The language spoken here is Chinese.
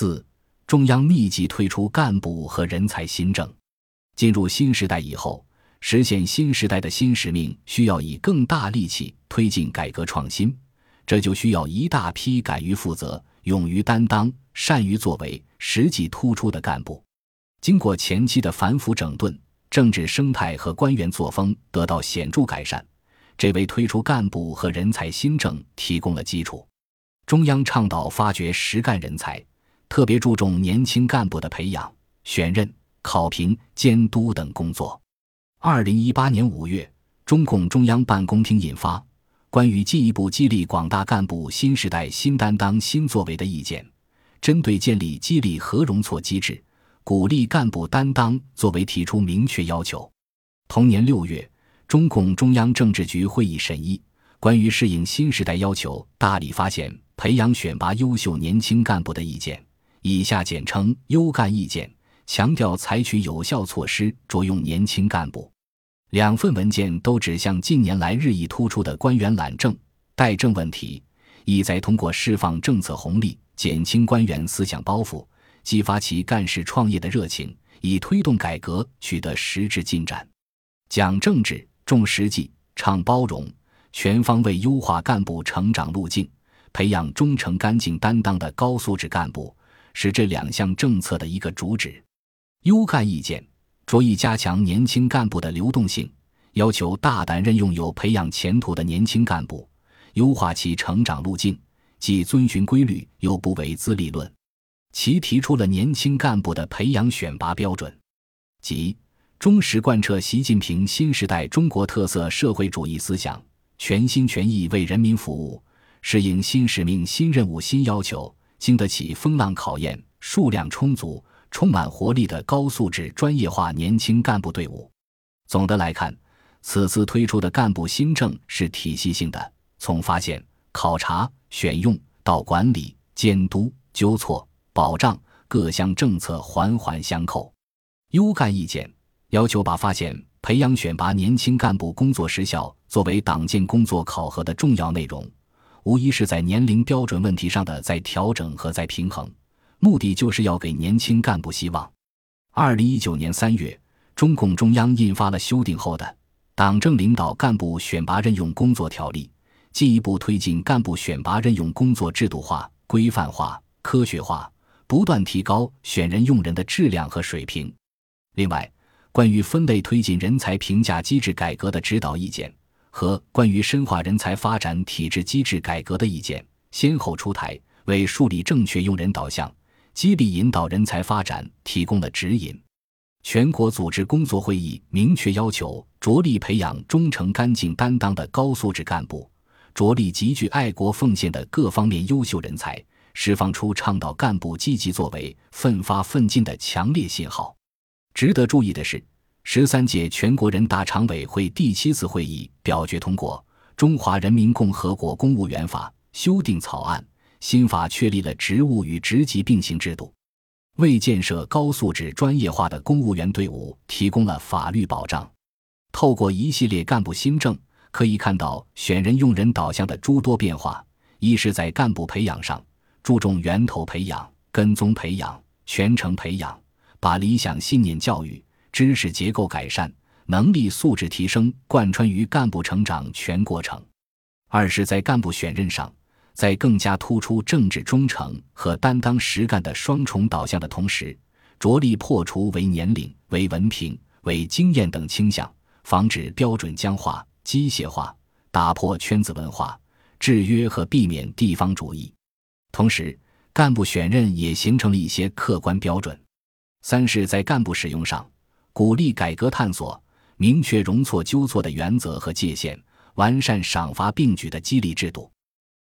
四、中央密集推出干部和人才新政。进入新时代以后，实现新时代的新使命，需要以更大力气推进改革创新，这就需要一大批敢于负责、勇于担当、善于作为、实际突出的干部。经过前期的反腐整顿，政治生态和官员作风得到显著改善，这为推出干部和人才新政提供了基础。中央倡导发掘实干人才，特别注重年轻干部的培养、选任。考评、监督等工作。二零一八年五月，中共中央办公厅印发《关于进一步激励广大干部新时代新担当新作为的意见》，针对建立激励和容错机制，鼓励干部担当作为提出明确要求。同年六月，中共中央政治局会议审议《关于适应新时代要求大力发现、培养、选拔优秀年轻干部的意见》（以下简称“优干意见”）。强调采取有效措施着用年轻干部。两份文件都指向近年来日益突出的官员懒政怠政问题，意在通过释放政策红利，减轻官员思想包袱，激发其干事创业的热情，以推动改革取得实质进展。讲政治，重实际，倡包容，全方位优化干部成长路径，培养忠诚干净担当的高素质干部，是这两项政策的一个主旨。优干意见着意加强年轻干部的流动性，要求大胆任用有培养前途的年轻干部，优化其成长路径，既遵循规律又不违资历论。其提出了年轻干部的培养选拔标准，即忠实贯彻习近平新时代中国特色社会主义思想，全心全意为人民服务，适应新使命、新任务、新要求，经得起风浪考验，数量充足。充满活力的高素质专业化年轻干部队伍。总的来看，此次推出的干部新政是体系性的，从发现、考察、选用到管理、监督、纠错、保障各项政策环环相扣。优干意见要求把发现、培养、选拔年轻干部工作实效作为党建工作考核的重要内容，无疑是在年龄标准问题上的再调整和再平衡。目的就是要给年轻干部希望。二零一九年三月，中共中央印发了修订后的《党政领导干部选拔任用工作条例》，进一步推进干部选拔任用工作制度化、规范化、科学化，不断提高选人用人的质量和水平。另外，关于分类推进人才评价机制改革的指导意见和关于深化人才发展体制机制改革的意见，先后出台，为树立正确用人导向。激励引导人才发展提供了指引。全国组织工作会议明确要求，着力培养忠诚干净担当的高素质干部，着力集聚爱国奉献的各方面优秀人才，释放出倡导干部积极作为、奋发奋进的强烈信号。值得注意的是，十三届全国人大常委会第七次会议表决通过《中华人民共和国公务员法》修订草案。新法确立了职务与职级并行制度，为建设高素质专业化的公务员队伍提供了法律保障。透过一系列干部新政，可以看到选人用人导向的诸多变化：一是，在干部培养上，注重源头培养、跟踪培养、全程培养，把理想信念教育、知识结构改善、能力素质提升贯穿于干部成长全过程；二是，在干部选任上。在更加突出政治忠诚和担当实干的双重导向的同时，着力破除为年龄、为文凭、为经验等倾向，防止标准僵化、机械化，打破圈子文化，制约和避免地方主义。同时，干部选任也形成了一些客观标准。三是，在干部使用上，鼓励改革探索，明确容错纠错的原则和界限，完善赏罚并举的激励制度。